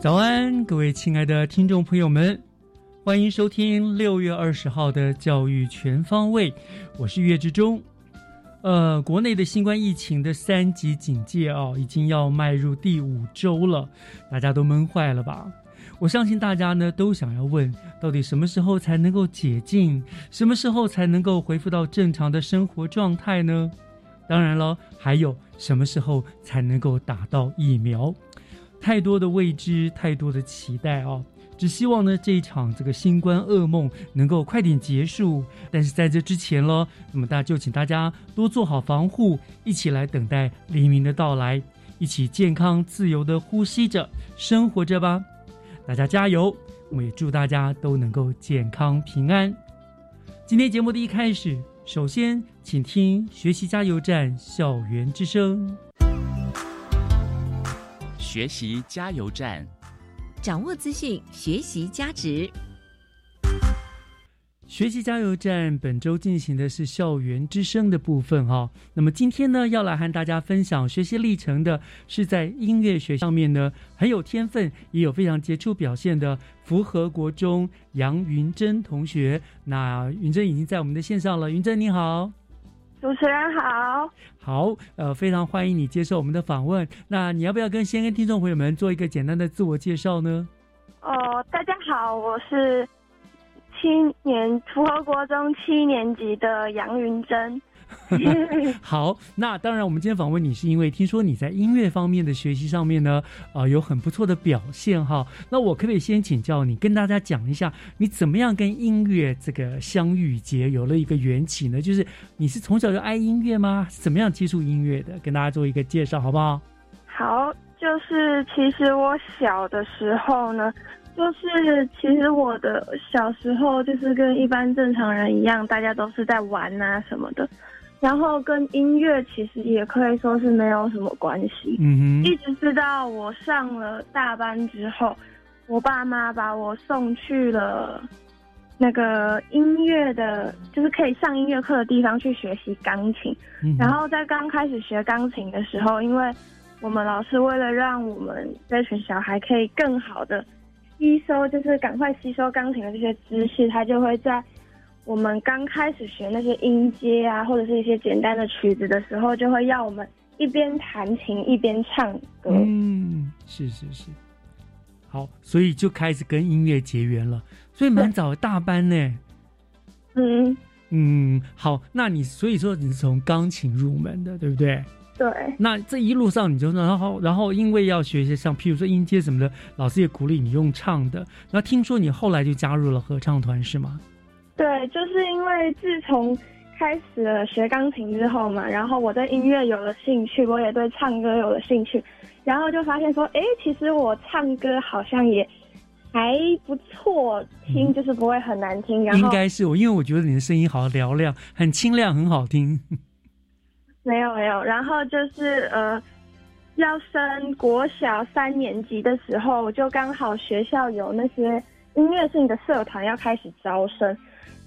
早安，各位亲爱的听众朋友们，欢迎收听六月二十号的《教育全方位》，我是岳志忠。呃，国内的新冠疫情的三级警戒啊，已经要迈入第五周了，大家都闷坏了吧？我相信大家呢都想要问，到底什么时候才能够解禁？什么时候才能够恢复到正常的生活状态呢？当然了，还有什么时候才能够打到疫苗？太多的未知，太多的期待啊！只希望呢，这一场这个新冠噩梦能够快点结束。但是在这之前咯，那么大家就请大家多做好防护，一起来等待黎明的到来，一起健康自由的呼吸着，生活着吧！大家加油！我们也祝大家都能够健康平安。今天节目的一开始，首先请听学习加油站校园之声。学习加油站，掌握资讯，学习加值。学习加油站本周进行的是校园之声的部分哈。那么今天呢，要来和大家分享学习历程的，是在音乐学上面呢很有天分，也有非常杰出表现的福和国中杨云珍同学。那云珍已经在我们的线上了，云珍你好。主持人好，好，呃，非常欢迎你接受我们的访问。那你要不要跟先跟听众朋友们做一个简单的自我介绍呢？哦，大家好，我是七年符合国中七年级的杨云珍。好，那当然，我们今天访问你是因为听说你在音乐方面的学习上面呢，呃，有很不错的表现哈。那我可不可以先请教你，跟大家讲一下，你怎么样跟音乐这个相遇结有了一个缘起呢？就是你是从小就爱音乐吗？怎么样接触音乐的？跟大家做一个介绍好不好？好，就是其实我小的时候呢，就是其实我的小时候就是跟一般正常人一样，大家都是在玩啊什么的。然后跟音乐其实也可以说是没有什么关系，嗯哼，一直直到我上了大班之后，我爸妈把我送去了那个音乐的，就是可以上音乐课的地方去学习钢琴。然后在刚开始学钢琴的时候，因为我们老师为了让我们这群小孩可以更好的吸收，就是赶快吸收钢琴的这些知识，他就会在。我们刚开始学那些音阶啊，或者是一些简单的曲子的时候，就会要我们一边弹琴一边唱歌。嗯，是是是，好，所以就开始跟音乐结缘了。所以蛮早大班呢。嗯嗯，好，那你所以说你是从钢琴入门的，对不对？对。那这一路上你就然后然后因为要学一些像譬如说音阶什么的，老师也鼓励你用唱的。那听说你后来就加入了合唱团是吗？对，就是因为自从开始了学钢琴之后嘛，然后我对音乐有了兴趣，我也对唱歌有了兴趣，然后就发现说，哎，其实我唱歌好像也还不错听，就是不会很难听。然后应该是我，因为我觉得你的声音好嘹亮，很清亮，很好听。没有没有，然后就是呃，要升国小三年级的时候，就刚好学校有那些音乐性的社团要开始招生。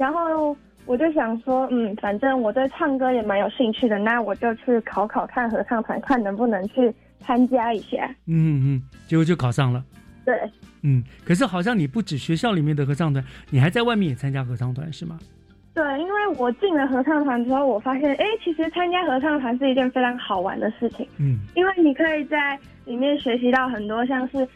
然后我就想说，嗯，反正我对唱歌也蛮有兴趣的，那我就去考考看合唱团，看能不能去参加一下。嗯嗯，结果就考上了。对，嗯，可是好像你不止学校里面的合唱团，你还在外面也参加合唱团是吗？对，因为我进了合唱团之后，我发现，哎，其实参加合唱团是一件非常好玩的事情。嗯，因为你可以在里面学习到很多，像是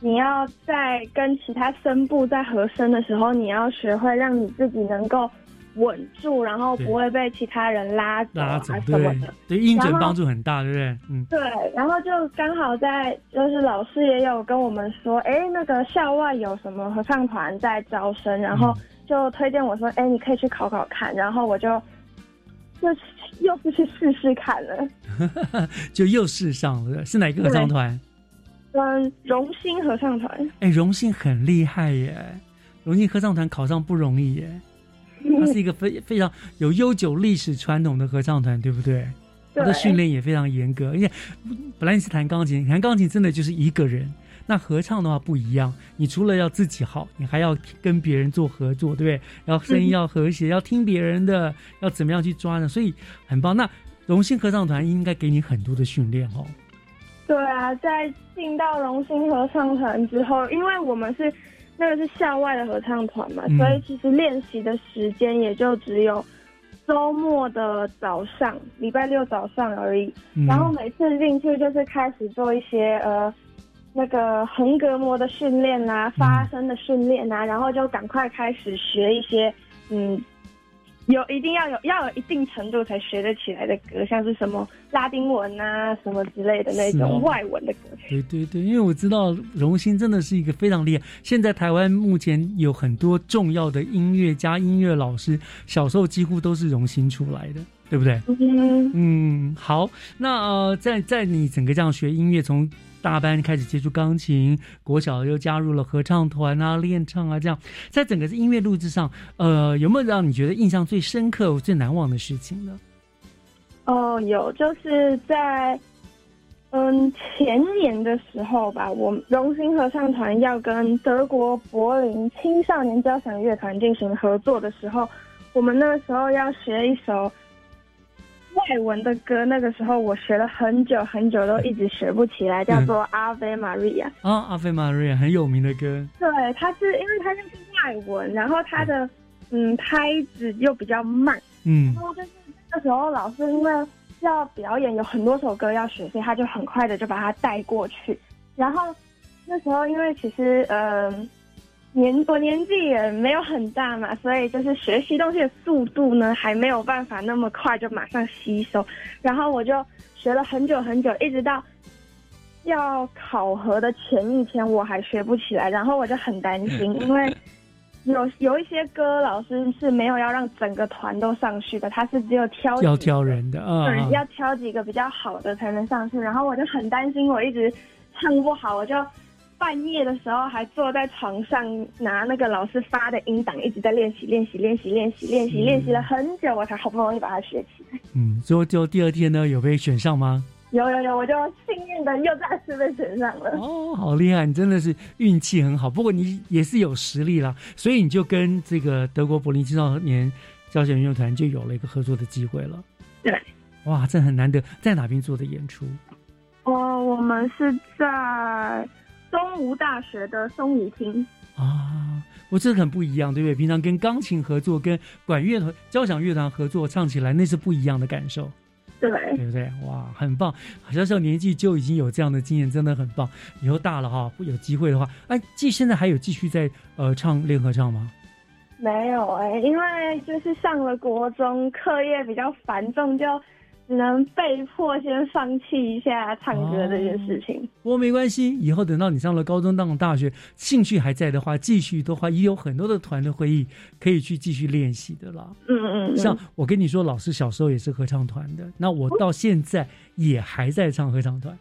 你要在跟其他声部在和声的时候，你要学会让你自己能够稳住，然后不会被其他人拉走啊什么的。对，音准帮助很大，对不对？嗯，对。然后就刚好在，就是老师也有跟我们说，哎，那个校外有什么合唱团在招生，然后。就推荐我说，哎，你可以去考考看，然后我就就又是去试试看了，就又试上了。是哪个合唱团？嗯，荣兴合唱团。哎，荣兴很厉害耶！荣兴合唱团考上不容易耶，它是一个非非常有悠久历史传统的合唱团，对不对？它的训练也非常严格，因为本来你是弹钢琴，弹钢琴真的就是一个人。那合唱的话不一样，你除了要自己好，你还要跟别人做合作，对不对？然后声音要和谐，要听别人的，要怎么样去抓呢？所以很棒。那荣幸合唱团应该给你很多的训练哦。对啊，在进到荣幸合唱团之后，因为我们是那个是校外的合唱团嘛，所以其实练习的时间也就只有周末的早上，礼拜六早上而已。然后每次进去就是开始做一些呃。那个横膈膜的训练啊，发声的训练啊，然后就赶快开始学一些，嗯，有一定要有要有一定程度才学得起来的歌，像是什么拉丁文啊，什么之类的那种外文的歌曲。对对对，因为我知道荣兴真的是一个非常厉害。现在台湾目前有很多重要的音乐家、音乐老师，小时候几乎都是荣兴出来的，对不对？嗯嗯，好，那呃，在在你整个这样学音乐从。大班开始接触钢琴，国小又加入了合唱团啊，练唱啊，这样在整个音乐录制上，呃，有没有让你觉得印象最深刻、最难忘的事情呢？哦，有，就是在嗯前年的时候吧，我荣兴合唱团要跟德国柏林青少年交响乐团进行合作的时候，我们那时候要学一首。外文的歌，那个时候我学了很久很久，都一直学不起来，叫做《阿菲玛利亚》啊，《阿菲玛利亚》很有名的歌。对，它是因为它就是外文，然后它的嗯拍子又比较慢，嗯，然后就是那时候老师因为要表演，有很多首歌要学，所以他就很快的就把它带过去。然后那时候因为其实嗯。年我年纪也没有很大嘛，所以就是学习东西的速度呢，还没有办法那么快就马上吸收。然后我就学了很久很久，一直到要考核的前一天，我还学不起来。然后我就很担心，因为有有一些歌老师是没有要让整个团都上去的，他是只有挑要挑人的啊，要挑几个比较好的才能上去。然后我就很担心，我一直唱不好，我就。半夜的时候还坐在床上拿那个老师发的音档，一直在练习练习练习练习练习练习了很久，我才好不容易把它学起来。嗯，最后就第二天呢，有被选上吗？有有有，我就幸运的又再次被选上了。哦，好厉害！你真的是运气很好。不过你也是有实力啦，所以你就跟这个德国柏林青少年交响乐团就有了一个合作的机会了。对，哇，这很难得，在哪边做的演出？哦，我们是在。东吴大学的松雨厅啊，我这很不一样，对不对？平常跟钢琴合作，跟管乐团、交响乐团合作，唱起来那是不一样的感受，对对不对？哇，很棒！好像是年纪就已经有这样的经验，真的很棒。以后大了哈，有机会的话，哎，继现在还有继续在呃唱练合唱吗？没有哎，因为就是上了国中，课业比较繁重，就。只能被迫先放弃一下唱歌这件事情。不过没关系，以后等到你上了高中、上了大学，兴趣还在的话，继续的话，也有很多的团的会议可以去继续练习的啦。嗯嗯。像我跟你说，老师小时候也是合唱团的，那我到现在也还在唱合唱团。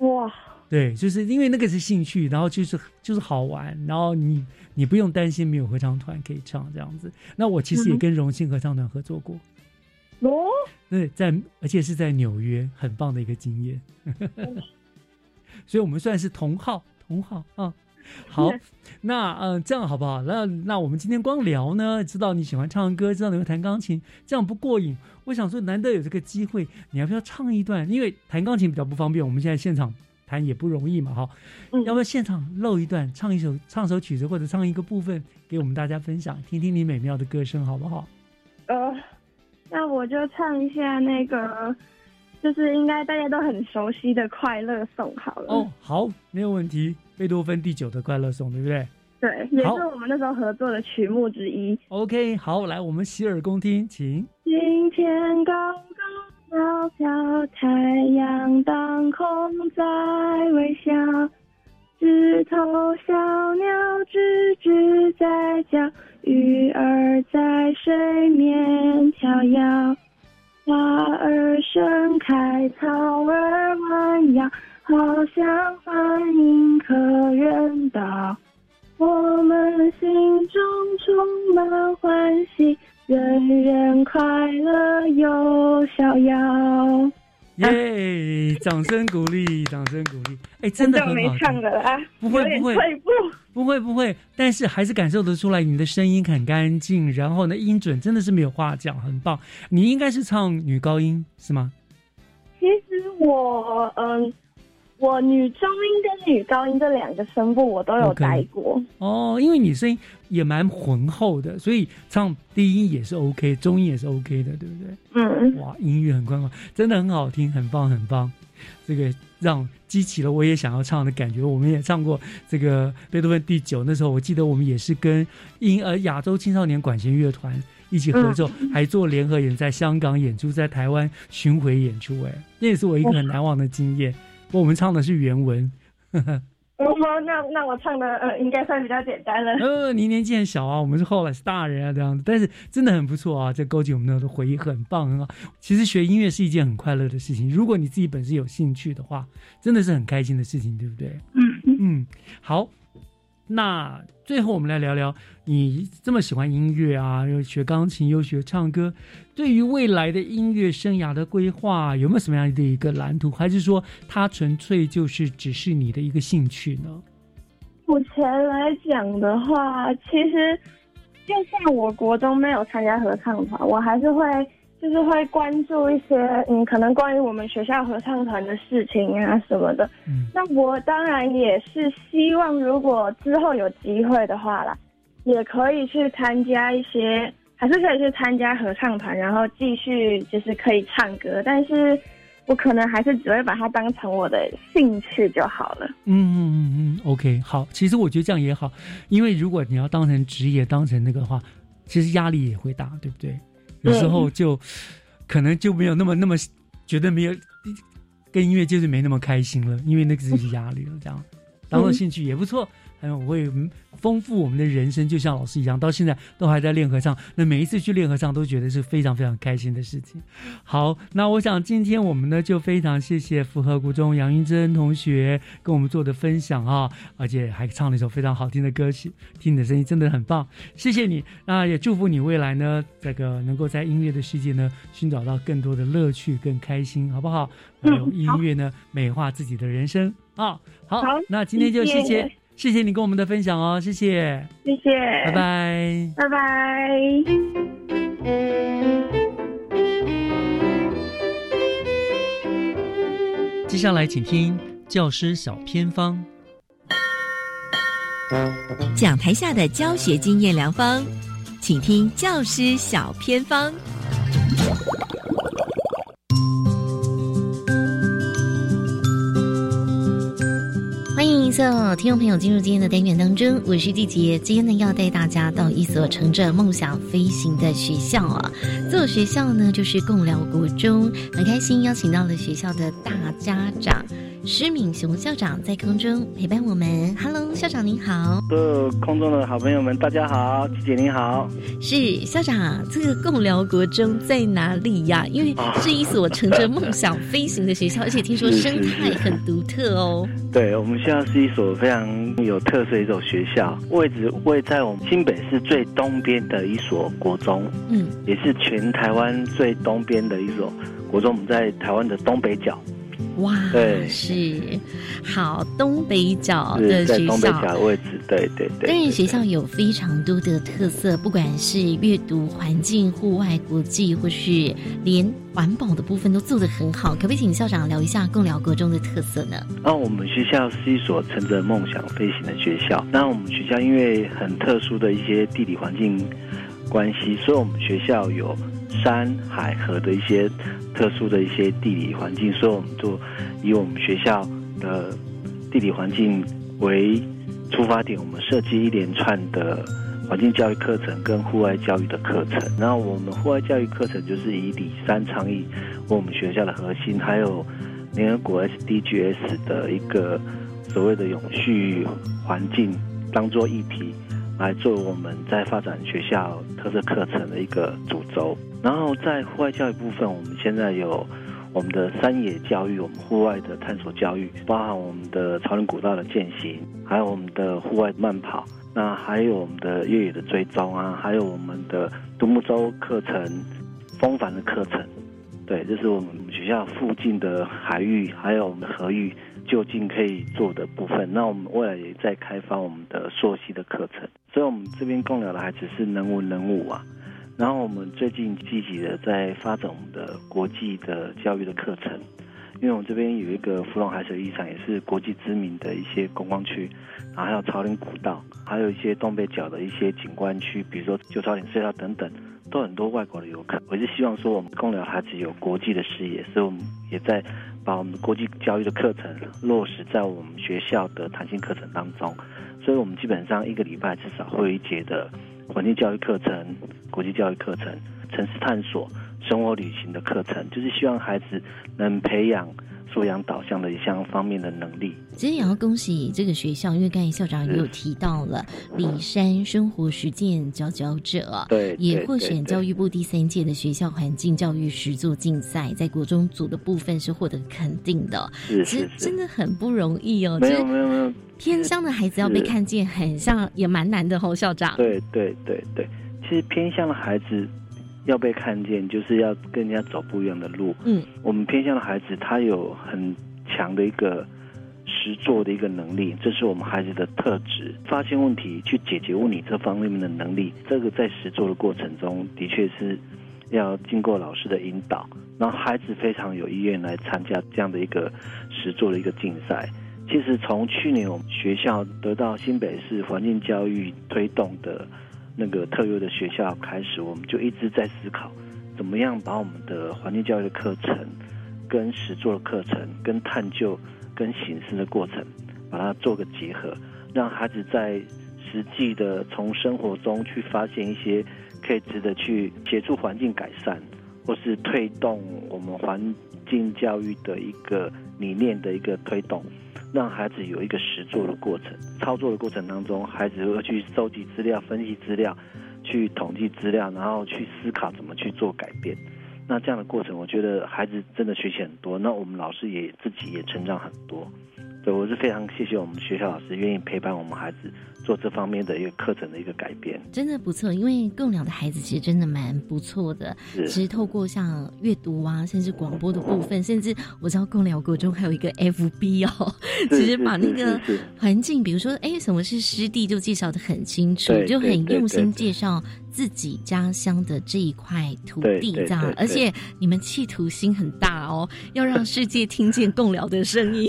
哇。对，就是因为那个是兴趣，然后就是就是好玩，然后你你不用担心没有合唱团可以唱这样子。那我其实也跟荣幸合唱团合作过。哦，对，在而且是在纽约，很棒的一个经验，所以我们算是同号，同号啊。好，那嗯、呃这样好不好？那那我们今天光聊呢，知道你喜欢唱歌，知道你会弹钢琴，这样不过瘾。我想说，难得有这个机会，你要不要唱一段？因为弹钢琴比较不方便，我们现在现场弹也不容易嘛，哈。嗯要不要现场露一段，唱一首唱首曲子，或者唱一个部分给我们大家分享，听听你美妙的歌声，好不好？呃，那我就唱一下那个，就是应该大家都很熟悉的《快乐颂》好了。哦，好，没有问题。贝多芬第九的快乐颂，对不对对，也是我们那时候合作的曲目之一。？OK，好，来，我们洗耳恭听，请。今天高高飘飘，太阳当空在微笑，枝头小鸟吱吱在叫，鱼儿在水面飘摇，花儿盛开，草儿弯腰，好像欢迎客人到。我们心中充满欢喜，人人快乐又逍遥。耶！掌声鼓励，掌声鼓励。哎，真的很好听。不会不会退步。不会不会，但是还是感受得出来你的声音很干净，然后呢音准真的是没有话讲，很棒。你应该是唱女高音是吗？其实我嗯，我女中音跟女高音这两个声部我都有待过。哦，因为你声音也蛮浑厚的，所以唱低音也是 OK，中音也是 OK 的，对不对？嗯，哇，音域很宽广，真的很好听，很棒很棒。这个让激起了我也想要唱的感觉。我们也唱过这个贝多芬第九，那时候我记得我们也是跟英呃亚洲青少年管弦乐团一起合奏，还做联合演，在香港演出，在台湾巡回演出。哎，那也是我一个很难忘的经验。不过我们唱的是原文。哦，那那我唱的呃应该算比较简单了。呃，你年纪很小啊，我们是后来是大人啊这样子，但是真的很不错啊，这勾起我们的回忆，很棒很好。其实学音乐是一件很快乐的事情，如果你自己本身有兴趣的话，真的是很开心的事情，对不对？嗯，嗯，好。那最后我们来聊聊，你这么喜欢音乐啊，又学钢琴又学唱歌，对于未来的音乐生涯的规划，有没有什么样的一个蓝图？还是说它纯粹就是只是你的一个兴趣呢？目前来讲的话，其实就算我国中没有参加合唱团，我还是会就是会关注一些嗯，可能关于我们学校合唱团的事情啊什么的。嗯那我当然也是希望，如果之后有机会的话啦，也可以去参加一些，还是可以去参加合唱团，然后继续就是可以唱歌，但是我可能还是只会把它当成我的兴趣就好了。嗯嗯嗯嗯，OK，好。其实我觉得这样也好，因为如果你要当成职业，当成那个的话，其实压力也会大，对不对？有时候就、可能就没有那么那么觉得没有跟音乐就是没那么开心了，因为那个是压力了。这样。当做兴趣也不错，还有会丰富我们的人生，就像老师一样，到现在都还在练合唱。那每一次去练合唱，都觉得是非常非常开心的事情。好，那我想今天我们呢就非常谢谢复合国中杨云珍同学跟我们做的分享啊，而且还唱了一首非常好听的歌曲，听你的声音真的很棒，谢谢你。那也祝福你未来呢，这个能够在音乐的世界呢寻找到更多的乐趣，更开心，好不好？还有嗯音乐呢美化自己的人生啊。好，好那今天就谢谢谢谢你跟我们的分享哦，谢谢，谢谢，拜，拜。拜拜。接下来请听教师小偏方。讲台下的教学经验良方，请听教师小偏方。听众朋友进入今天的单元当中，我是季杰。今天呢，要带大家到一所乘着梦想飞行的学校啊。这所学校呢，就是共寮国中，很开心邀请到了学校的大家长施敏雄校长在空中陪伴我们。Hello，校长您好。所有空中的好朋友们，大家好，季姐您好。是校长，这个共寮国中在哪里呀？因为是一所乘着梦想飞行的学校，而且听说生态很独特哦。对我们学校是一所非常有特色的一所学校，位置位在我们新北市最东边的一所国中，嗯，也是全台湾最东边的一所国中。我们在台湾的东北角，哇，对是好东北角是的学在东北校。角的位置，对对对。但是学校有非常多的特色，不管是阅读环境、户外、国际，或是连环保的部分都做得很好。可不可以请校长聊一下共寮国中的特色呢？那我们学校是一所乘着梦想飞行的学校。那我们学校因为很特殊的一些地理环境关系，所以我们学校有山海河的一些特殊的一些地理环境，所以我们就以我们学校的地理环境为出发点，我们设计一连串的环境教育课程跟户外教育的课程。然后我们户外教育课程就是以里山倡议为我们学校的核心，还有联合国 SDGs 的一个所谓的永续环境当做议题，来做我们在发展学校特色课程的一个主轴。然后在户外教育部分，我们现在有我们的山野教育，我们户外的探索教育，包含我们的朝林古道的践行，还有我们的户外慢跑，那还有我们的越野的追踪啊，还有我们的独木舟课程、风帆的课程。对，这是我们学校附近的海域，还有我们的河域就近可以做的部分。那我们未来也在开发我们的溯溪的课程，所以我们这边共有的孩子是能文能武啊。然后我们最近积极的在发展我们的国际的教育的课程，因为我们这边有一个芙蓉海水浴场，也是国际知名的一些观光区，然后还有朝林古道，还有一些东北角的一些景观区，比如说旧朝林隧道等等。都很多外国的游客，我是希望说我们共寮孩子有国际的视野，所以我们也在把我们国际教育的课程落实在我们学校的弹性课程当中。所以我们基本上一个礼拜至少会有一节的环境教育课程、国际教育课程、城市探索、生活旅行的课程，就是希望孩子能培养素养导向的一项方面的能力。其实也要恭喜这个学校，因为刚才校长也有提到了李山生活实践佼佼者，对，也获选教育部第三届的学校环境教育实作竞赛，在国中组的部分是获得肯定的，是是真，的很不容易哦。没就是有没有没有，偏乡的孩子要被看见，很像也蛮难的哦，校长。对对对对，其实偏向的孩子要被看见，就是要跟人家走不一样的路。嗯，我们偏向的孩子，他有很强的一个实作的一个能力，这是我们孩子的特质。发现问题、去解决问题这方面的能力，这个在实作的过程中，的确是要经过老师的引导，然后孩子非常有意愿来参加这样的一个实作的一个竞赛。其实从去年我们学校得到新北市环境教育推动的那个特优的学校开始，我们就一直在思考，怎么样把我们的环境教育的课程、跟实作的课程、跟探究、跟形式的过程，把它做个结合，让孩子在实际的从生活中去发现一些可以值得去协助环境改善，或是推动我们环境教育的一个理念的一个推动。让孩子有一个实做的过程，操作的过程当中，孩子会去收集资料、分析资料、去统计资料，然后去思考怎么去做改变。那这样的过程，我觉得孩子真的学习很多，那我们老师也自己也成长很多。对我是非常谢谢我们学校老师愿意陪伴我们孩子做这方面的一个课程的一个改变。真的不错，因为共寮的孩子其实真的蛮不错的。是其实透过像阅读啊，甚至广播的部分，甚至我知道共寮国中还有一个 FB 哦，其实把那是个环境，比如说哎什么是湿地，就介绍的很清楚，就很用心介绍自己家乡的这一块土地，这样。而且你们企图心很大哦，要让世界听见共聊的声音。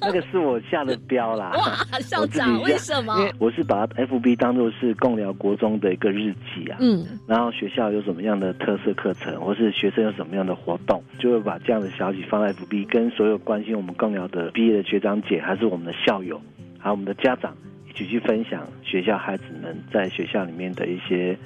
那个是我下的标啦。哇，校长为什么因？为我是把 FB 当做是共聊国中的一个日记啊。嗯，然后学校有什么样的特色课程，或是学生有什么样的活动，就会把这样的消息放在 FB，跟所有关心我们共聊的毕业的学长姐，还是我们的校友，还有我们的家长一起去分享学校孩子们在学校里面的一些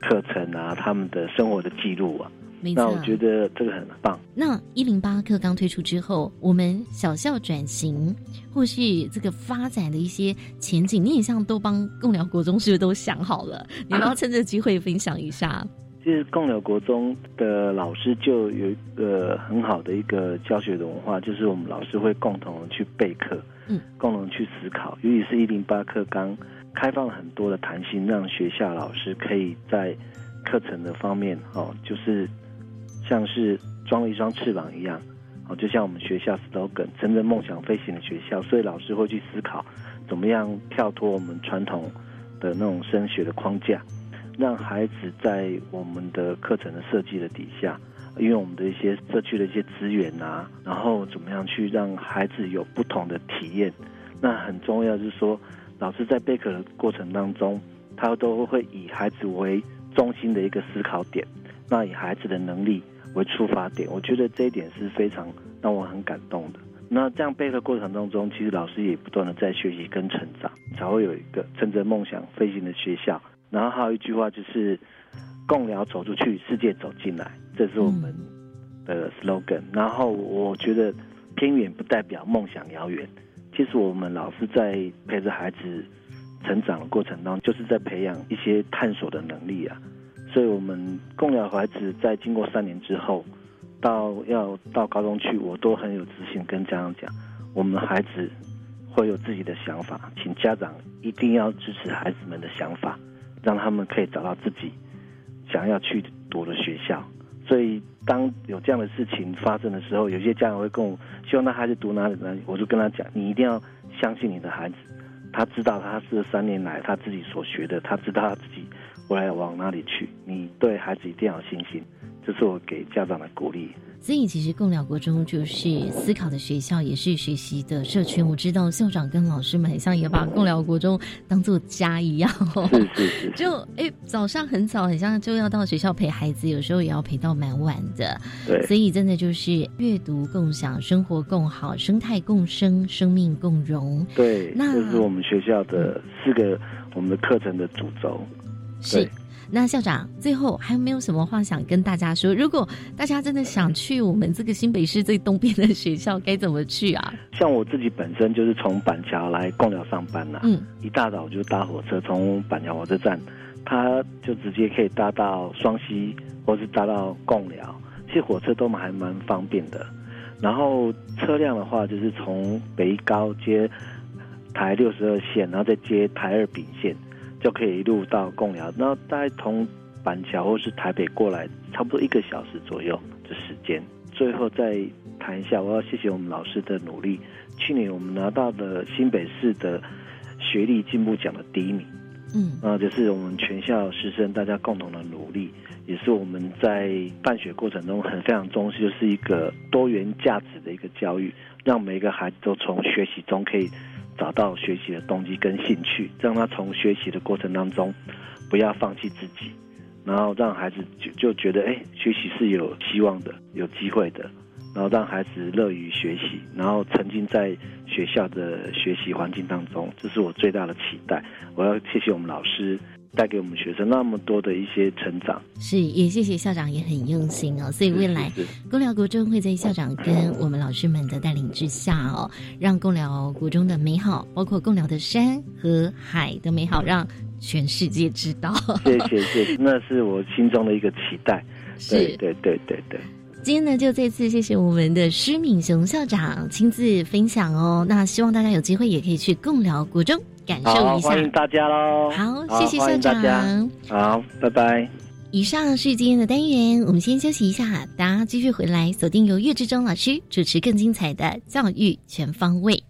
课程啊，他们的生活的记录啊。没错那我。觉得这个很棒。那一零八课刚推出之后，我们小校转型或是这个发展的一些前景，你也像都帮共寮国中是不是都想好了？你要趁这机会分享一下？其实共寮国中的老师就有一个很好的一个教学的文化，就是我们老师会共同去备课，嗯，共同去思考。尤其是一零八课纲开放了很多的弹性，让学校老师可以在课程的方面，哦，就是像是装了一双翅膀一样，哦，就像我们学校 slogan“ 乘着梦想飞行的学校”，所以老师会去思考怎么样跳脱我们传统的那种升学的框架，让孩子在我们的课程的设计的底下，因为我们的一些社区的一些资源啊，然后怎么样去让孩子有不同的体验。那很重要就是说，老师在备课的过程当中，他都会以孩子为中心的一个思考点，那以孩子的能力。为出发点，我觉得这一点是非常让我很感动的。那这样备课过程当中，其实老师也不断的在学习跟成长，才会有一个乘着梦想飞行的学校。然后还有一句话就是“共聊走出去，世界走进来”，这是我们的 slogan。然后我觉得偏远不代表梦想遥远，其实我们老师在陪着孩子成长的过程当中，就是在培养一些探索的能力啊。所以，我们供养孩子在经过三年之后，到要到高中去，我都很有自信跟家长讲，我们孩子会有自己的想法，请家长一定要支持孩子们的想法，让他们可以找到自己想要去读的学校。所以，当有这样的事情发生的时候，有些家长会跟我希望他孩子读哪里呢？我就跟他讲，你一定要相信你的孩子，他知道他是三年来他自己所学的，他知道他自己。未来往哪里去？你对孩子一定要有信心，这是我给家长的鼓励。所以，其实共疗国中就是思考的学校，也是学习的社群。我知道校长跟老师们很像，也把共疗国中当做家一样。是是是。就哎，早上很早，很像就要到学校陪孩子，有时候也要陪到蛮晚的。对。所以，真的就是阅读共享，生活共好，生态共生，生命共荣。对，那这是我们学校的四个我们的课程的主轴。是，那校长最后还有没有什么话想跟大家说？如果大家真的想去我们这个新北市最东边的学校，该怎么去啊？像我自己本身就是从板桥来贡寮上班呐，嗯，一大早就搭火车从板桥火车站，他就直接可以搭到双溪，或是搭到贡寮，其实火车都还蛮方便的。然后车辆的话，就是从北高接台六十二线，然后再接台二丙线。就可以一路到贡寮，那大概从板桥或是台北过来，差不多一个小时左右的时间。最后再谈一下，我要谢谢我们老师的努力。去年我们拿到了新北市的学历进步奖的第一名，嗯，那，就是我们全校师生大家共同的努力，也是我们在办学过程中很非常重视，就是一个多元价值的一个教育，让每一个孩子都从学习中可以。找到学习的动机跟兴趣，让他从学习的过程当中不要放弃自己，然后让孩子就就觉得，哎，学习是有希望的，有机会的，然后让孩子乐于学习，然后沉浸在学校的学习环境当中，这是我最大的期待。我要谢谢我们老师。带给我们学生那么多的一些成长，是也谢谢校长也很用心哦。所以未来公寮国中会在校长跟我们老师们的带领之下哦，让公寮国中的美好，包括公寮的山和海的美好，让全世界知道。谢谢谢谢，那是我心中的一个期待。是，对对对对。今天呢，就这次谢谢我们的施敏雄校长亲自分享哦。那希望大家有机会也可以去共聊国中。感受一下，欢迎大家喽！好，谢谢校长。好，拜拜。以上是今天的单元，我们先休息一下，大家继续回来锁定由岳志忠老师主持更精彩的教育全方位。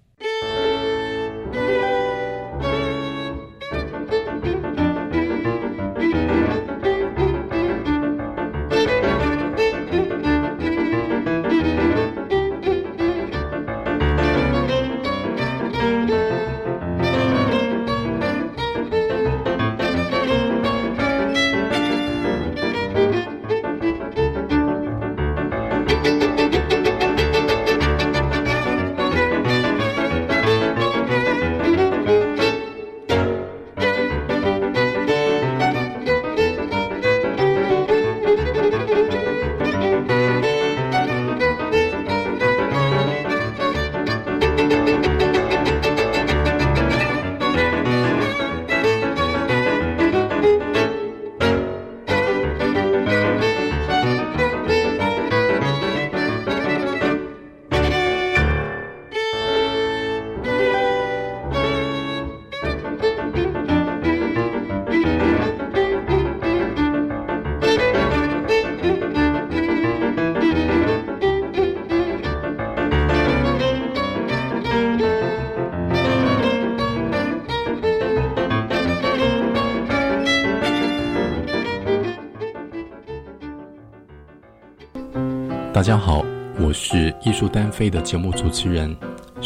大家好，我是艺术单飞的节目主持人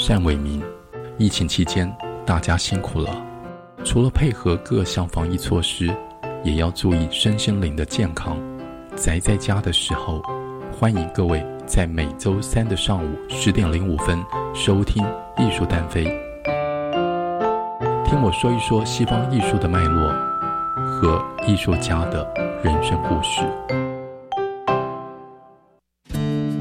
单伟民。疫情期间，大家辛苦了。除了配合各项防疫措施，也要注意身心灵的健康。宅在家的时候，欢迎各位在每周三的上午十点零五分收听艺术单飞，听我说一说西方艺术的脉络和艺术家的人生故事。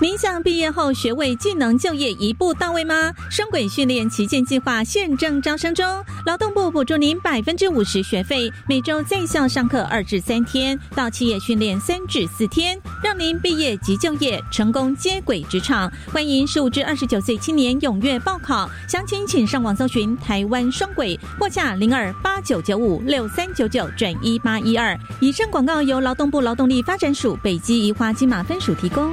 您想毕业后学位技能就业一步到位吗？双轨训练旗舰计划现正招生中，劳动部补助您百分之五十学费，每周在校上课二至三天，到企业训练三至四天，让您毕业即就业，成功接轨职场。欢迎十五至二十九岁青年踊跃报考，详情请上网搜寻台湾双轨，或下零二八九九五六三九九转一八一二。以上广告由劳动部劳动力发展署北基宜花金马分署提供。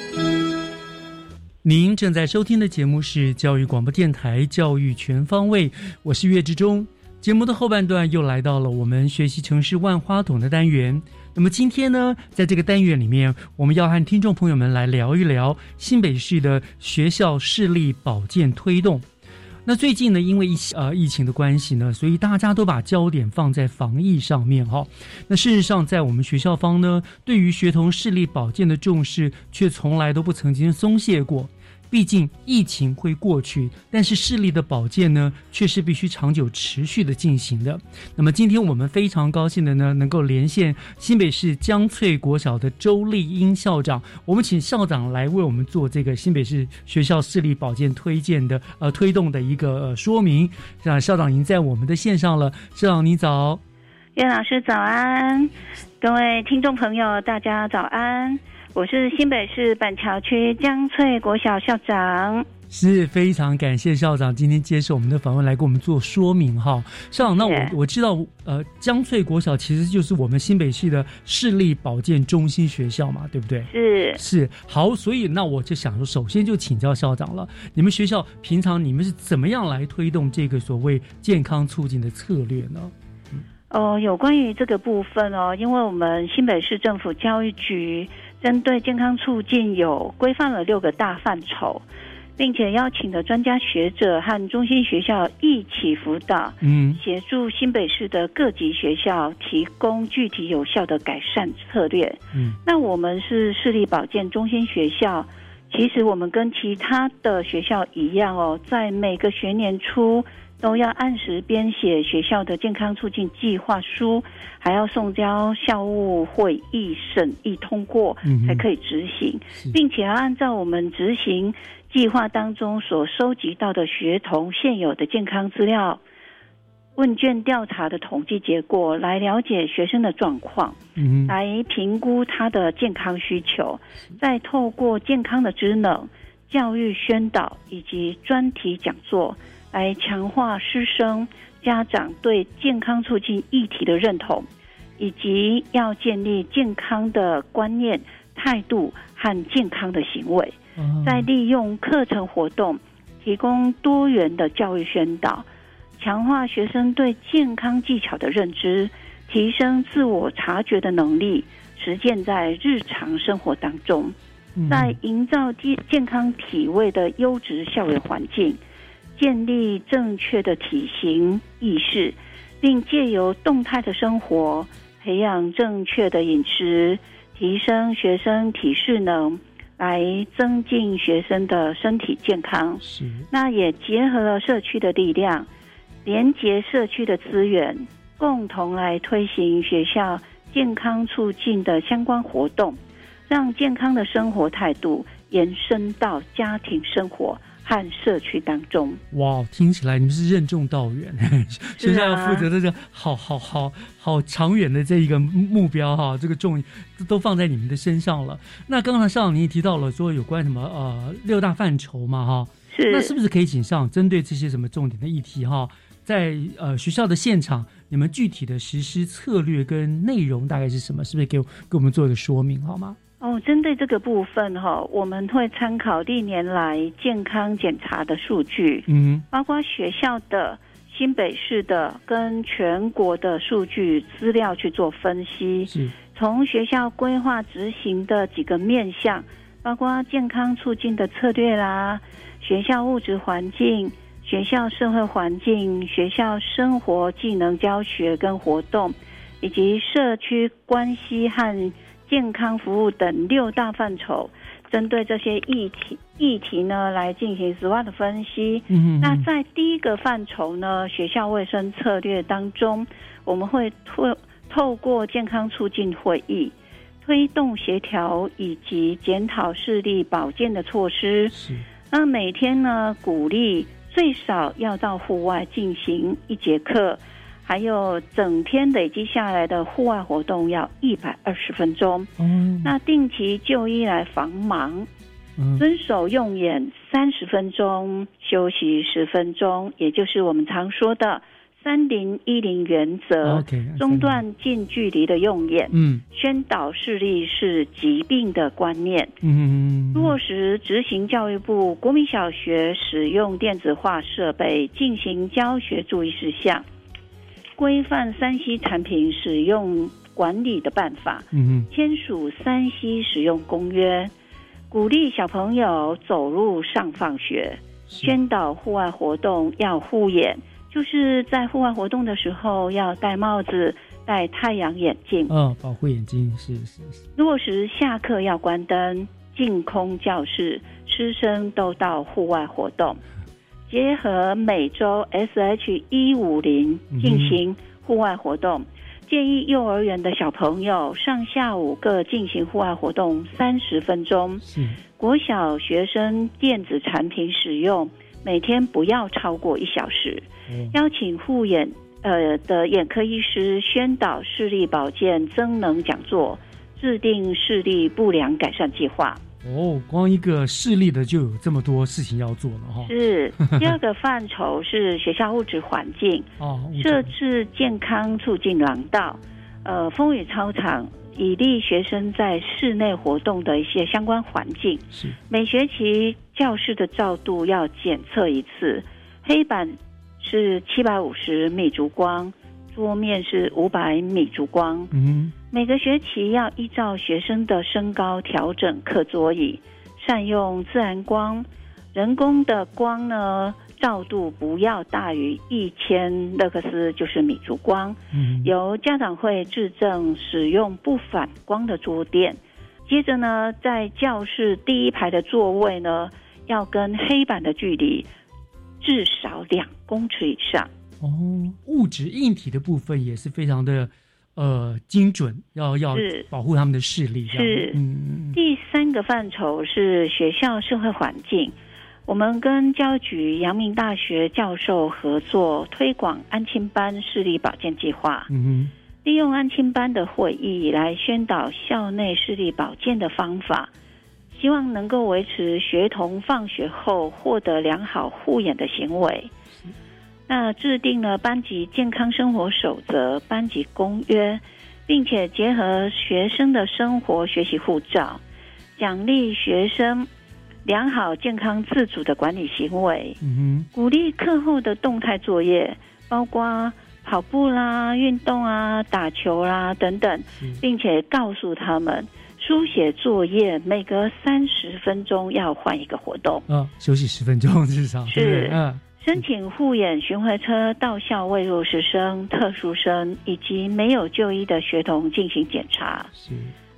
您正在收听的节目是教育广播电台《教育全方位》，我是岳志忠。节目的后半段又来到了我们学习城市万花筒的单元。那么今天呢，在这个单元里面，我们要和听众朋友们来聊一聊新北市的学校视力保健推动。那最近呢，因为疫呃疫情的关系呢，所以大家都把焦点放在防疫上面哈。那事实上，在我们学校方呢，对于学童视力保健的重视，却从来都不曾经松懈过。毕竟疫情会过去，但是视力的保健呢，却是必须长久持续的进行的。那么今天我们非常高兴的呢，能够连线新北市江翠国小的周丽英校长。我们请校长来为我们做这个新北市学校视力保健推荐的呃推动的一个说明。那校长已经在我们的线上了，校长你早，岳老师早安，各位听众朋友大家早安。我是新北市板桥区江翠国小校长，是非常感谢校长今天接受我们的访问，来给我们做说明哈。校长，那我我知道，呃，江翠国小其实就是我们新北市的视力保健中心学校嘛，对不对？是是好，所以那我就想说，首先就请教校长了，你们学校平常你们是怎么样来推动这个所谓健康促进的策略呢？哦，有关于这个部分哦，因为我们新北市政府教育局。针对健康促进，有规范了六个大范畴，并且邀请的专家学者和中心学校一起辅导，嗯，协助新北市的各级学校提供具体有效的改善策略。嗯，那我们是视力保健中心学校，其实我们跟其他的学校一样哦，在每个学年初。都要按时编写学校的健康促进计划书，还要送交校务会议审议通过，才可以执行，并且要按照我们执行计划当中所收集到的学童现有的健康资料、问卷调查的统计结果来了解学生的状况，来评估他的健康需求，再透过健康的职能教育宣导以及专题讲座。来强化师生、家长对健康促进议题的认同，以及要建立健康的观念、态度和健康的行为。再利用课程活动，提供多元的教育宣导，强化学生对健康技巧的认知，提升自我察觉的能力，实践在日常生活当中，在营造健健康体位的优质校园环境，建立正确的体型意识，并借由动态的生活培养正确的饮食，提升学生体适能。来增进学生的身体健康，是那也结合了社区的力量，连接社区的资源，共同来推行学校健康促进的相关活动，让健康的生活态度延伸到家庭生活。和社区当中，哇，听起来你们是任重道远，学校要负责的这个好好好好长远的这一个目标哈，这个重都放在你们的身上了。那刚才上你也提到了说有关什么呃六大范畴嘛哈，是那是不是可以请上针对这些什么重点的议题哈，在呃学校的现场，你们具体的实施策略跟内容大概是什么？是不是给给我们做一个说明好吗？哦，针对这个部分哈，我们会参考历年来健康检查的数据，嗯，包括学校的、新北市的跟全国的数据资料去做分析。是，从学校规划执行的几个面向，包括健康促进的策略啦，学校物质环境、学校社会环境、学校生活技能教学跟活动，以及社区关系和。健康服务等六大范畴，针对这些议题议题呢，来进行 SWOT 的分析。嗯，那在第一个范畴呢，学校卫生策略当中，我们会透透过健康促进会议，推动协调以及检讨视力保健的措施。是，那每天呢，鼓励最少要到户外进行一节课。还有整天累积下来的户外活动要一百二十分钟，嗯，那定期就医来防盲，遵守用眼三十分钟，休息十分钟，也就是我们常说的三零一零原则，中断近距离的用眼，嗯，宣导视力是疾病的观念，嗯，落实执行教育部国民小学使用电子化设备进行教学注意事项。规范三 C 产品使用管理的办法，嗯签署三 C 使用公约，鼓励小朋友走路上放学，宣导户外活动要护眼，就是在户外活动的时候要戴帽子、戴太阳眼镜，嗯，保护眼睛是是是。落实下课要关灯，净空教室，师生都到户外活动。结合每周 SH 一五零进行户外活动，建议幼儿园的小朋友上下午各进行户外活动三十分钟。国小学生电子产品使用每天不要超过一小时。邀请护眼呃的眼科医师宣导视力保健增能讲座，制定视力不良改善计划。哦，光一个视力的就有这么多事情要做了哈。是第二个范畴是学校物质环境 哦，设置健康促进廊道，呃，风雨操场，以利学生在室内活动的一些相关环境。是每学期教室的照度要检测一次，黑板是七百五十米烛光。桌面是五百米烛光，嗯，每个学期要依照学生的身高调整课桌椅，善用自然光，人工的光呢，照度不要大于一千勒克斯，就是米烛光。嗯，由家长会质证使用不反光的桌垫。接着呢，在教室第一排的座位呢，要跟黑板的距离至少两公尺以上。哦，物质硬体的部分也是非常的呃精准，要要保护他们的视力。是，嗯。第三个范畴是学校社会环境，我们跟教育局、阳明大学教授合作推广安亲班视力保健计划。嗯哼，利用安亲班的会议来宣导校内视力保健的方法，希望能够维持学童放学后获得良好护眼的行为。那制定了班级健康生活守则、班级公约，并且结合学生的生活学习护照，奖励学生良好健康自主的管理行为，嗯鼓励课后的动态作业，包括跑步啦、运动啊、打球啦等等，并且告诉他们，书写作业每隔三十分钟要换一个活动。哼，啊，休息十分钟至少。是。嗯，申请护眼巡回车到校为弱势生、特殊生以及没有就医的学童进行检查。是，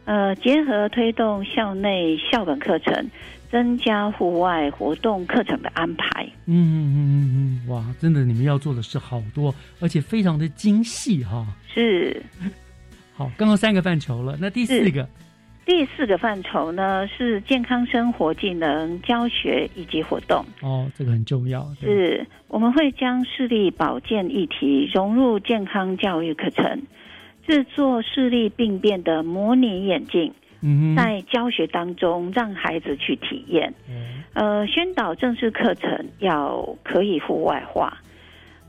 呃，结合推动校内校本课程，增加户外活动课程的安排。嗯嗯嗯嗯嗯，哇，真的你们要做的事好多，而且非常的精细哈。是好，刚刚三个范畴了，那第四个，第四个范畴呢，是健康生活技能教学以及活动。哦，这个很重要。是我们会将视力保健议题融入健康教育课程，制作视力病变的模拟眼镜，嗯，在教学当中让孩子去体验。呃，宣导正式课程要可以户外化，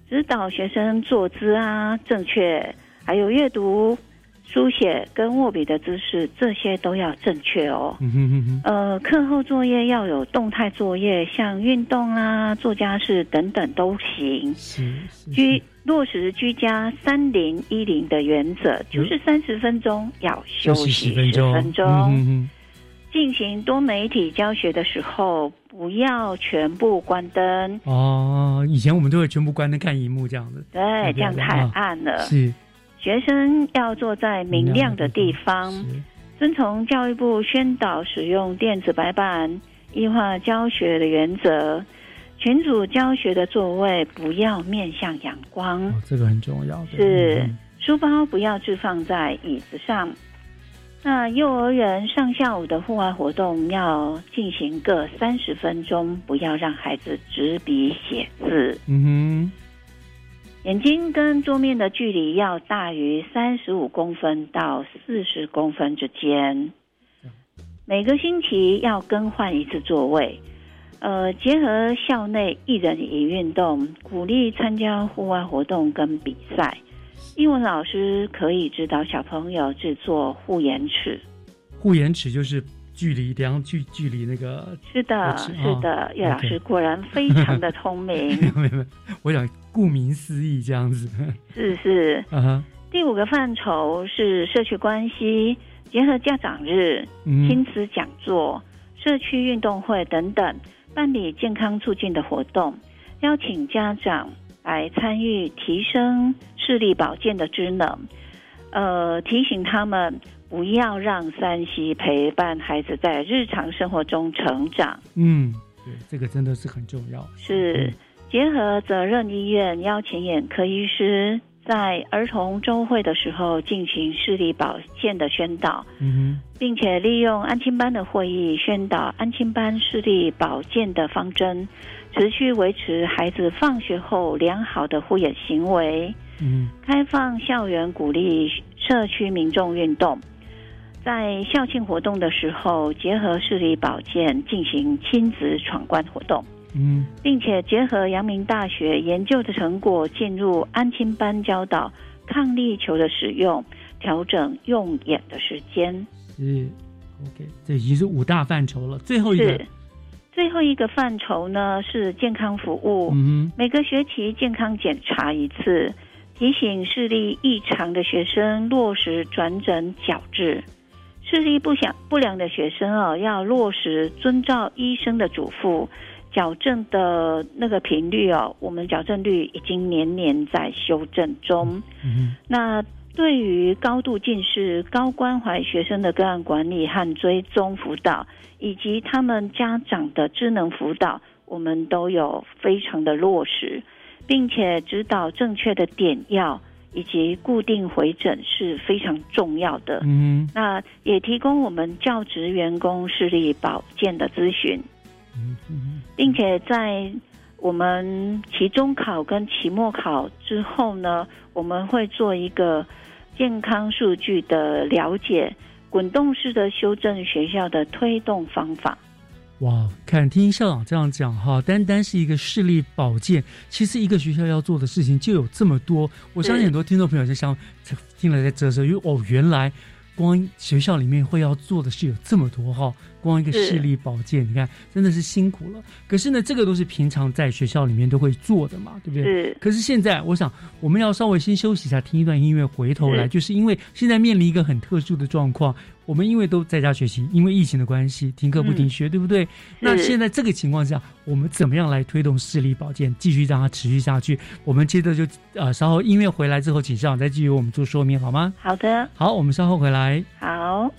指导学生坐姿啊正确，还有阅读、书写跟握笔的姿势，这些都要正确哦。嗯哼哼哼，呃，课后作业要有动态作业，像运动啊、做家事等等都行。是是居落实居家三零一零的原则，就是三十分钟要休息十十分钟，分钟。嗯哼进行多媒体教学的时候，不要全部关灯，哦，以前我们都会全部关灯看荧幕这样子，对，这样太暗了。是学生要坐在明亮的地方，遵从教育部宣导使用电子白板、异化教学的原则。群组教学的座位不要面向阳光，哦，这个很重要，是嗯书包不要置放在椅子上。那幼儿园上下午的户外活动要进行各三十分钟，不要让孩子执笔写字。嗯眼睛跟桌面的距离要大于三十五公分到四十公分之间。每个星期要更换一次座位。呃，结合校内一人一运动，鼓励参加户外活动跟比赛。英文老师可以指导小朋友制作护眼尺。护眼尺就是距离量距距离那个，是的，是的，哦岳老师果然非常的聪明。我想顾名思义这样子，是是。第五个范畴是社区关系，结合家长日、嗯亲子讲座、社区运动会等等，办理健康促进的活动，邀请家长来参与，提升视力保健的职能。呃，提醒他们不要让三西陪伴孩子在日常生活中成长。嗯，对，这个真的是很重要，是结合责任医院邀请眼科医师在儿童周会的时候进行视力保健的宣导，嗯并且利用安亲班的会议宣导安亲班视力保健的方针，持续维持孩子放学后良好的护眼行为。嗯开放校园，鼓励社区民众运动。在校庆活动的时候，结合视力保健进行亲子闯关活动。嗯并且结合阳明大学研究的成果，进入安亲班教导抗力球的使用，调整用眼的时间。是 OK，这已经是五大范畴了，最后一个，最后一个范畴呢是健康服务，嗯每个学期健康检查一次，提醒视力异常的学生落实转诊矫治。视力不想不良的学生哦，要落实遵照医生的嘱咐，矫正的那个频率哦，我们矫正率已经年年在修正中。嗯那对于高度近视、高关怀学生的个案管理和追踪辅导，以及他们家长的智能辅导，我们都有非常的落实，并且指导正确的点药以及固定回诊是非常重要的。嗯那也提供我们教职员工视力保健的咨询，嗯并且在我们期中考跟期末考之后呢，我们会做一个健康数据的了解，滚动式的修正学校的推动方法。哇，看听校长这样讲哈，单单是一个视力保健，其实一个学校要做的事情就有这么多。我相信很多听众朋友就想听了在啧啧，因为哦，原来光学校里面会要做的事有这么多哈，光一个视力保健，你看真的是辛苦了。可是呢，这个都是平常在学校里面都会做的嘛，对不对？是可是现在，我想我们要稍微先休息一下，听一段音乐，回头来，就是因为现在面临一个很特殊的状况，我们因为都在家学习，因为疫情的关系，停课不停学，对不对？那现在这个情况下，我们怎么样来推动视力保健，继续让它持续下去？我们接着就呃，稍后音乐回来之后，请校长再继续为我们做说明，好吗？好的，好，我们稍后回来。好。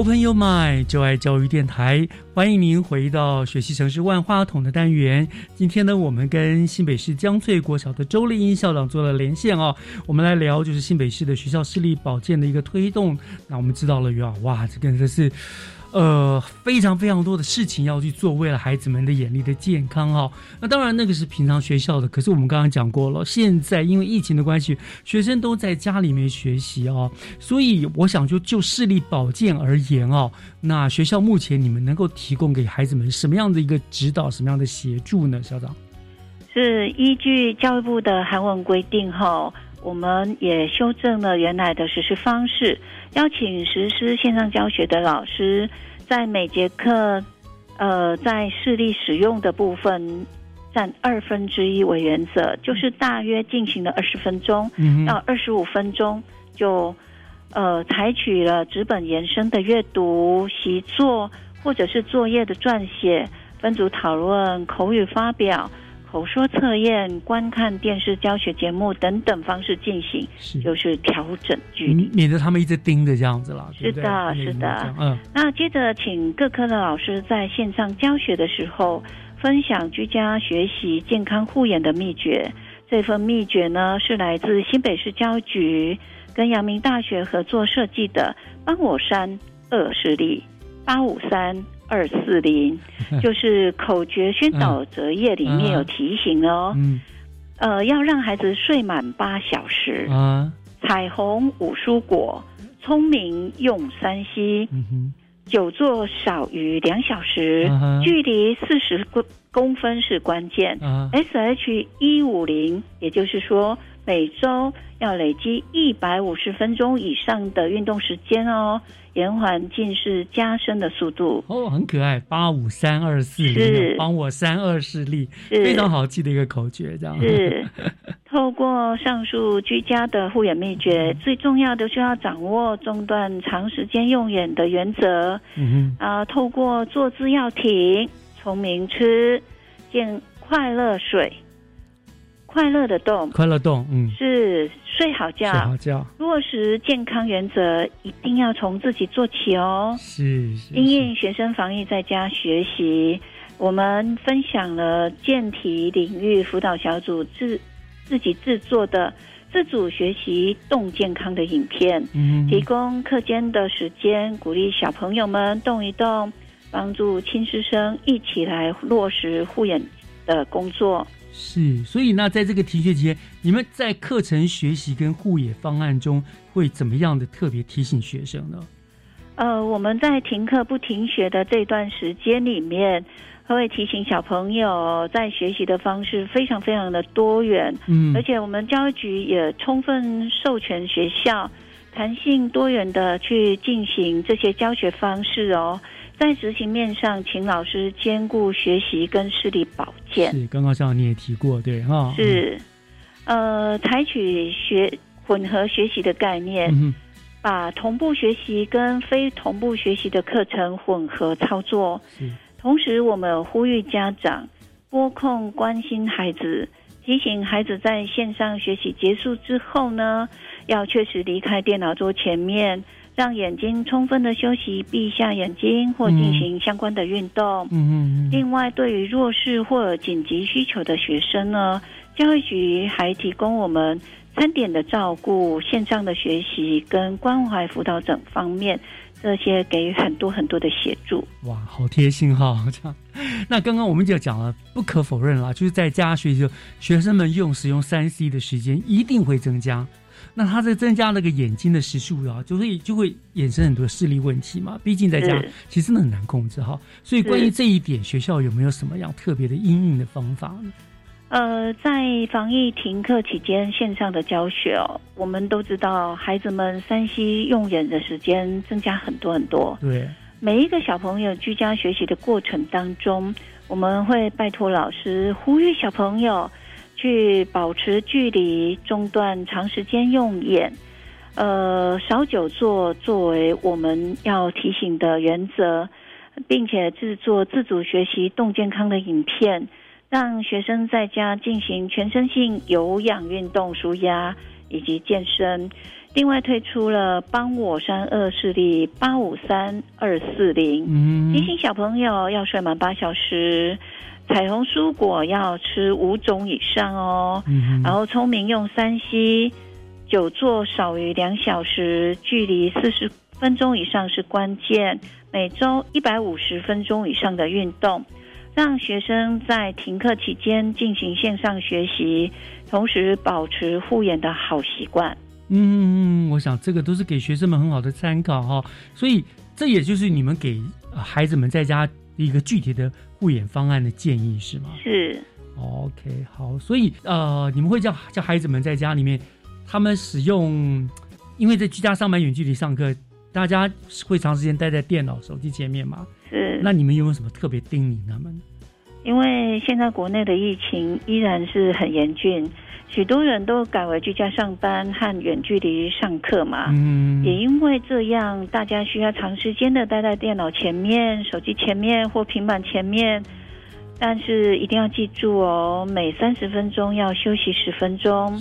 Open Your Mind，就爱教育电台，欢迎您回到学习城市万花筒的单元。今天呢，我们跟新北市江翠国小的周丽英校长做了连线哦，我们来聊就是新北市的学校视力保健的一个推动。那我们知道了，哇哇，这个真的是。呃，非常非常多的事情要去做，为了孩子们的眼力的健康哦。那当然，那个是平常学校的，可是我们刚刚讲过了，现在因为疫情的关系，学生都在家里面学习哦，所以我想就就视力保健而言哦，那学校目前你们能够提供给孩子们什么样的一个指导，什么样的协助呢？校长？是依据教育部的韩文规定哈，我们也修正了原来的实施方式，邀请实施线上教学的老师，在每节课，呃，在视力使用的部分占二分之一为原则，就是大约进行了二十分钟嗯到二十五分钟，就呃采取了纸本延伸的阅读、习作或者是作业的撰写、分组讨论、口语发表。口说测验、观看电视教学节目等等方式进行，就是调整距离。嗯免得他们一直盯着这样子啦。对不对是的，是的。嗯，那接着，请各科的老师在线上教学的时候，分享居家学习健康护眼的秘诀。这份秘诀呢，是来自新北市教育局跟阳明大学合作设计的“帮我删恶视力八五三二四零”，就是口诀宣导折页里面有提醒哦。嗯呃，要让孩子睡满八小时。啊，彩虹五蔬果，聪明用三 C，、嗯久坐少于两小时，嗯距离四十公公分是关键。嗯 SH 一五零，也就是说每周要累积一百五十分钟以上的运动时间哦，延缓近视加深的速度。哦，很可爱，八五三二四零是，帮我三二视力，非常好记的一个口诀，这样。是。透过上述居家的护眼秘诀，最重要的就要掌握中断长时间用眼的原则。嗯啊、透过坐姿要挺，聪明吃，健快乐睡，快乐的动，，快乐动，嗯，是睡好觉。睡好觉，落实健康原则，一定要从自己做起哦。是是因应学生防疫在家学习，我们分享了健体领域辅导小组自自己制作的自主学习动健康的影片，嗯。提供课间的时间，鼓励小朋友们动一动，帮助亲师生一起来落实护眼的工作。是，所以那在这个停学期间，你们在课程学习跟护眼方案中会怎么样的特别提醒学生呢？呃，我们在停课不停学的这段时间里面，会提醒小朋友在学习的方式非常非常的多元，嗯而且我们教育局也充分授权学校弹性多元的去进行这些教学方式哦。在执行面上，请老师兼顾学习跟视力保健。是，刚刚校长你也提过，对哈，是，呃，采取学混合学习的概念，嗯把同步学习跟非同步学习的课程混合操作。是同时，我们呼吁家长拨控关心孩子，提醒孩子在线上学习结束之后呢，要确实离开电脑桌前面，让眼睛充分的休息，闭下眼睛或进行相关的运动。嗯嗯嗯。另外，对于弱势或紧急需求的学生呢，教育局还提供我们餐点的照顾、线上的学习跟关怀辅导等方面，这些给予很多很多的协助。哇，好贴心哈！这样，那刚刚我们就讲了，不可否认啦，就是在家学习，学生们用使用三 C 的时间一定会增加。那他在增加那个眼睛的时数啊，就会就会衍生很多视力问题嘛。毕竟在家其实真的很难控制哈。所以关于这一点，学校有没有什么样特别的应用的方法呢？呃，在防疫停课期间，线上的教学哦，我们都知道孩子们三 C 用眼的时间增加很多很多。对，每一个小朋友居家学习的过程当中，我们会拜托老师呼吁小朋友。去保持距离，中断长时间用眼，呃，少久坐作为我们要提醒的原则，并且制作自主学习动健康的影片，让学生在家进行全身性有氧运动、舒压以及健身。另外推出了帮我三二视力八五三二四零，提醒小朋友要睡满八小时。彩虹蔬果要吃五种以上哦，嗯然后聪明用三 C，久坐少于两小时，距离四十分钟以上是关键。每周一百五十分钟以上的运动，让学生在停课期间进行线上学习，同时保持护眼的好习惯。嗯，我想这个都是给学生们很好的参考哈。所以这也就是你们给孩子们在家一个具体的。护眼方案的建议是吗？是，OK，好，所以呃，你们会叫叫孩子们在家里面，他们使用，因为在居家上班、远距离上课，大家会长时间待在电脑、手机前面嘛？是。那你们有没有什么特别叮咛他们？因为现在国内的疫情依然是很严峻。许多人都改为居家上班和远距离上课嘛，嗯，也因为这样，大家需要长时间的待在电脑前面、手机前面或平板前面。但是一定要记住哦，每三十分钟要休息十分钟。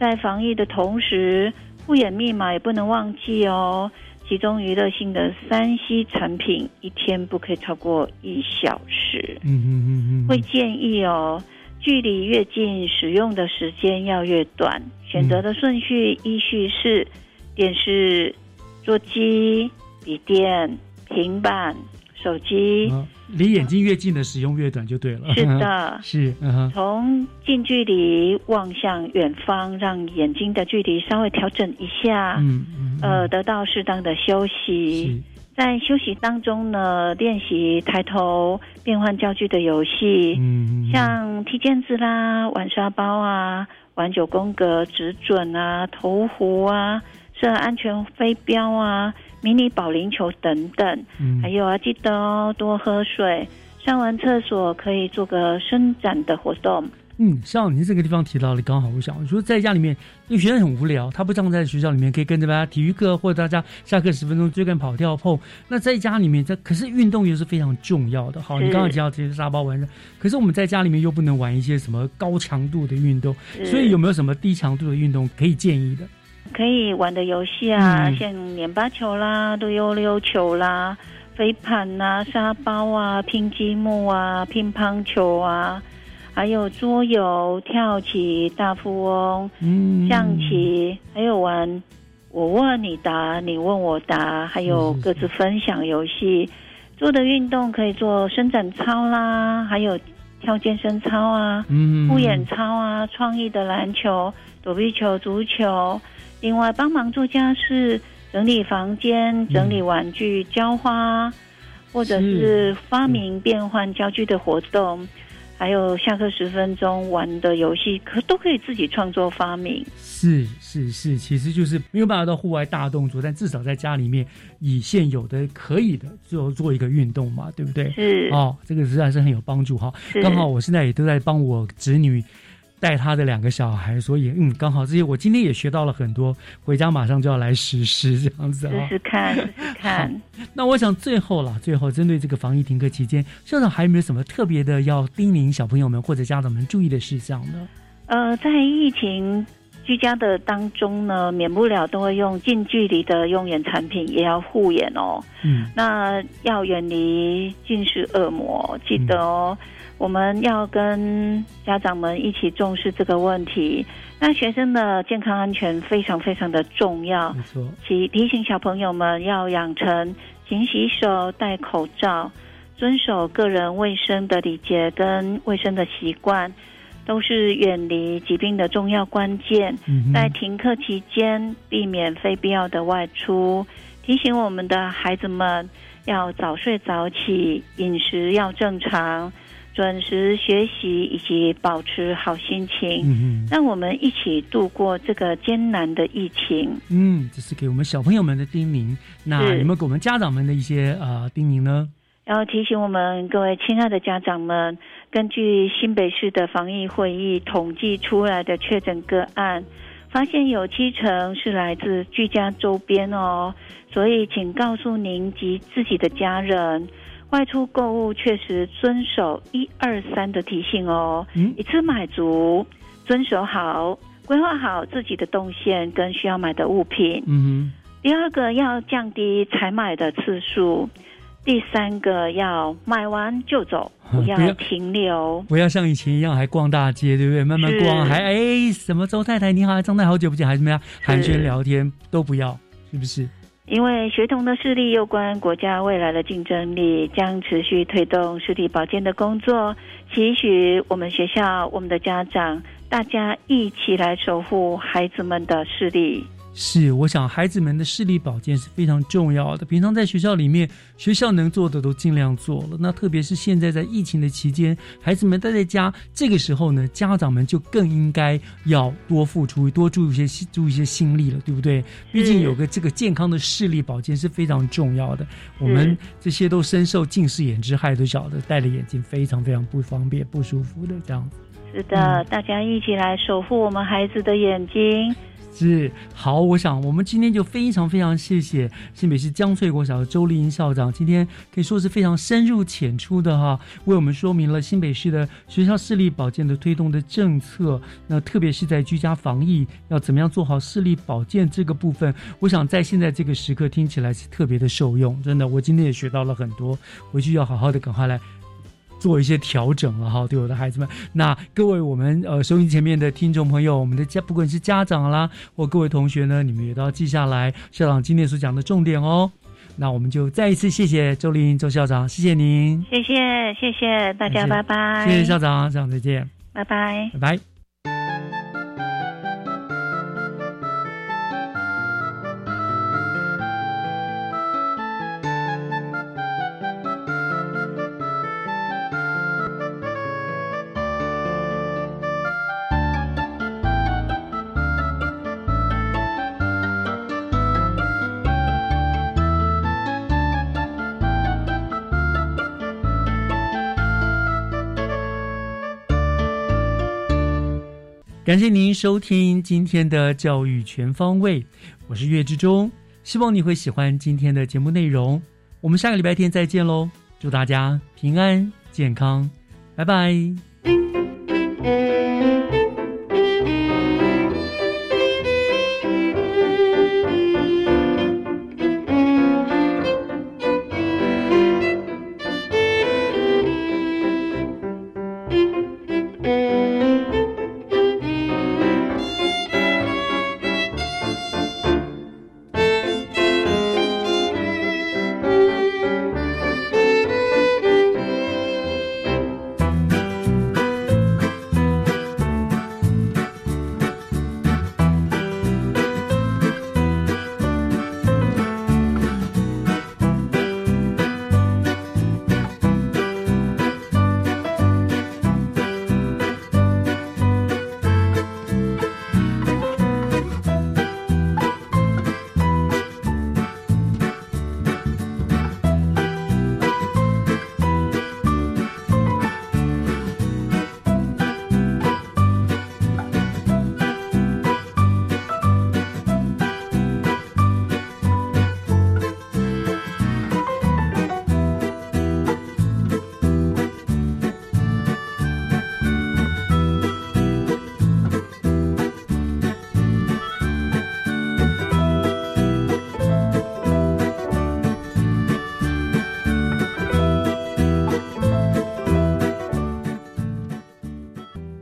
在防疫的同时，护眼密码也不能忘记哦。其中娱乐性的三 C 产品一天不可以超过一小时。嗯嗯嗯嗯，会建议哦。距离越近，使用的时间要越短。选择的顺序依序是：电视、座机、笔电、平板、手机。离眼睛越近的使用越短就对了。是的，是。从近距离望向远方，让眼睛的距离稍微调整一下。嗯嗯。呃，得到适当的休息。在休息当中呢，练习抬头变换教具的游戏，嗯，像踢毽子啦、玩沙包啊、玩九宫格、指准啊、投壶啊、设安全飞镖啊、迷你保龄球等等。嗯，还有啊，记得哦，多喝水，上完厕所可以做个伸展的活动。嗯，像您这个地方提到的，刚好我想我，说在家里面，因为学生很无聊，他不像在学校里面可以跟着大家体育课，或者大家下课十分钟追赶跑跳碰。那在家里面，这可是运动又是非常重要的。好，你刚刚提到这些沙包玩的，可是我们在家里面又不能玩一些什么高强度的运动，所以有没有什么低强度的运动可以建议的？可以玩的游戏啊，像粘巴球啦、溜溜球啦、飞盘啊、沙包啊、拼积木啊、乒乓球啊。还有桌游、跳棋、大富翁、象棋，还有玩我问你答、你问我答，还有各自分享游戏。做的运动可以做伸展操啦，还有跳健身操啊、护眼操啊、创意的篮球、躲避球、足球。另外帮忙做家事、整理房间、整理玩具、浇花，或者是发明变换家具的活动。还有下课十分钟玩的游戏，可都可以自己创作发明。是是是，其实就是没有办法到户外大动作，但至少在家里面以现有的可以的就做一个运动嘛，对不对？是哦，这个实在是很有帮助哈。刚好我现在也都在帮我侄女。带他的两个小孩，所以嗯，刚好这些我今天也学到了很多，回家马上就要来实施这样子啊，试试看，试试看。那我想最后了，最后针对这个防疫停课期间，校长还有没有什么特别的要叮咛小朋友们或者家长们注意的事项呢？呃，在疫情居家的当中呢，免不了都会用近距离的用眼产品，也要护眼哦。嗯，那要远离近视恶魔，记得哦。我们要跟家长们一起重视这个问题。那学生的健康安全非常非常的重要，提提醒小朋友们要养成勤洗手、戴口罩、遵守个人卫生的礼节跟卫生的习惯。都是远离疾病的重要关键。在停课期间，避免非必要的外出。提醒我们的孩子们要早睡早起，饮食要正常，准时学习，以及保持好心情。让我们一起度过这个艰难的疫情。嗯，这是给我们小朋友们的叮咛。那有没有给我们家长们的一些呃叮咛呢？要提醒我们各位亲爱的家长们。根据新北市的防疫会议统计出来的确诊个案，发现有七成是来自居家周边哦，所以请告诉您及自己的家人，外出购物确实遵守一二三的提醒哦，一次买足，遵守好，规划好自己的动线跟需要买的物品。嗯第二个要降低采买的次数。第三个要买完就走，不要停留，不要像以前一样还逛大街，对不对？慢慢逛，还哎，什么周太太你好，张太好久不见，还怎么样寒暄聊天都不要，是不是？因为学童的视力有关国家未来的竞争力，将持续推动视力保健的工作，期许我们学校、我们的家长，大家一起来守护孩子们的视力。是，我想孩子们的视力保健是非常重要的。平常在学校里面，学校能做的都尽量做了。那特别是现在在疫情的期间，孩子们待在家，这个时候呢，家长们就更应该要多付出、多注意一些、注意一些心力了，对不对？毕竟有个这个健康的视力保健是非常重要的。我们这些都深受近视眼之害，都晓得戴了眼镜非常非常不方便、不舒服的这样。是的，大家一起来守护我们孩子的眼睛。是好，我想我们今天就非常非常谢谢新北市江翠国小的周丽英校长，今天可以说是非常深入浅出的哈，为我们说明了新北市的学校视力保健的推动的政策。那特别是在居家防疫要怎么样做好视力保健这个部分，我想在现在这个时刻听起来是特别的受用。真的，我今天也学到了很多，回去要好好的赶快来。做一些调整了哈，对我的孩子们。那各位我们呃收音前面的听众朋友，我们的家不管是家长啦，或各位同学呢，你们也都要记下来校长今天所讲的重点哦。那我们就再一次谢谢周林周校长，谢谢您，谢谢谢谢大家，拜拜，谢谢校长，校长再见，拜拜，拜拜。感谢您收听今天的教育全方位，我是岳志忠，希望你会喜欢今天的节目内容。我们下个礼拜天再见喽，祝大家平安健康，拜拜。